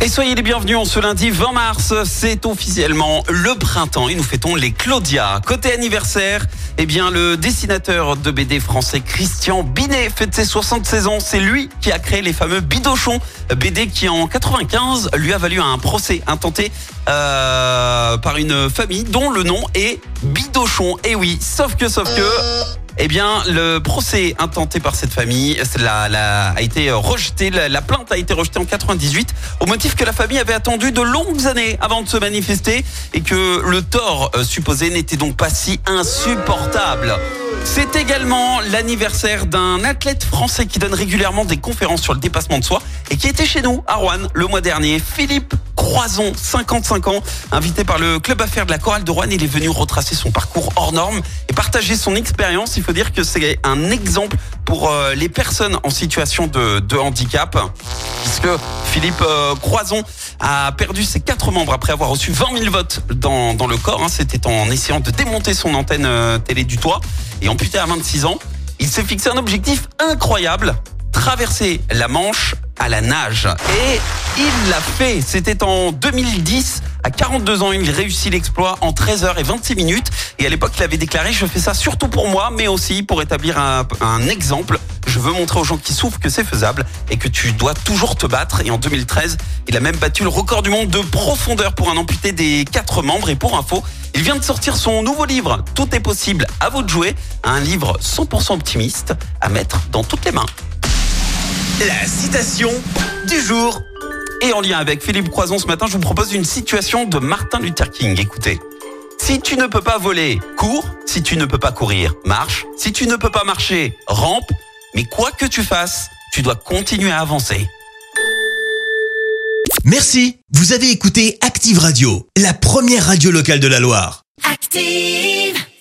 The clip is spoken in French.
Et soyez les bienvenus en ce lundi 20 mars, c'est officiellement le printemps et nous fêtons les Claudia. Côté anniversaire, eh bien le dessinateur de BD français Christian Binet fête ses 76 ans. C'est lui qui a créé les fameux Bidochons, BD qui en 95 lui a valu un procès intenté euh, par une famille dont le nom est Bidochon. Et oui, sauf que, sauf que... Eh bien, le procès intenté par cette famille a été rejeté. La, la plainte a été rejetée en 98 au motif que la famille avait attendu de longues années avant de se manifester et que le tort euh, supposé n'était donc pas si insupportable. C'est également l'anniversaire d'un athlète français qui donne régulièrement des conférences sur le dépassement de soi et qui était chez nous à Rouen le mois dernier. Philippe Croison, 55 ans, invité par le club affaires de la chorale de Rouen, il est venu retracer son parcours hors norme et partager son expérience. Il faut dire que c'est un exemple pour euh, les personnes en situation de, handicap, puisque Philippe euh, Croison a perdu ses quatre membres après avoir reçu 20 000 votes dans, dans le corps. hein. C'était en essayant de démonter son antenne euh, télé du toit et amputé à 26 ans. Il s'est fixé un objectif incroyable traverser la Manche à la nage. Et il l'a fait. C'était en 2010. À 42 ans, il réussit l'exploit en 13 heures et 26 minutes. Et à l'époque, il avait déclaré, je fais ça surtout pour moi, mais aussi pour établir un, un exemple. Je veux montrer aux gens qui souffrent que c'est faisable et que tu dois toujours te battre. Et en 2013, il a même battu le record du monde de profondeur pour un amputé des quatre membres. Et pour info, il vient de sortir son nouveau livre, Tout est possible, à vous de jouer. Un livre 100% optimiste à mettre dans toutes les mains. La citation du jour. Et en lien avec Philippe Croison ce matin, je vous propose une situation de Martin Luther King. Écoutez. Si tu ne peux pas voler, cours. Si tu ne peux pas courir, marche. Si tu ne peux pas marcher, rampe. Mais quoi que tu fasses, tu dois continuer à avancer. Merci, vous avez écouté Active Radio, la première radio locale de la Loire. Active.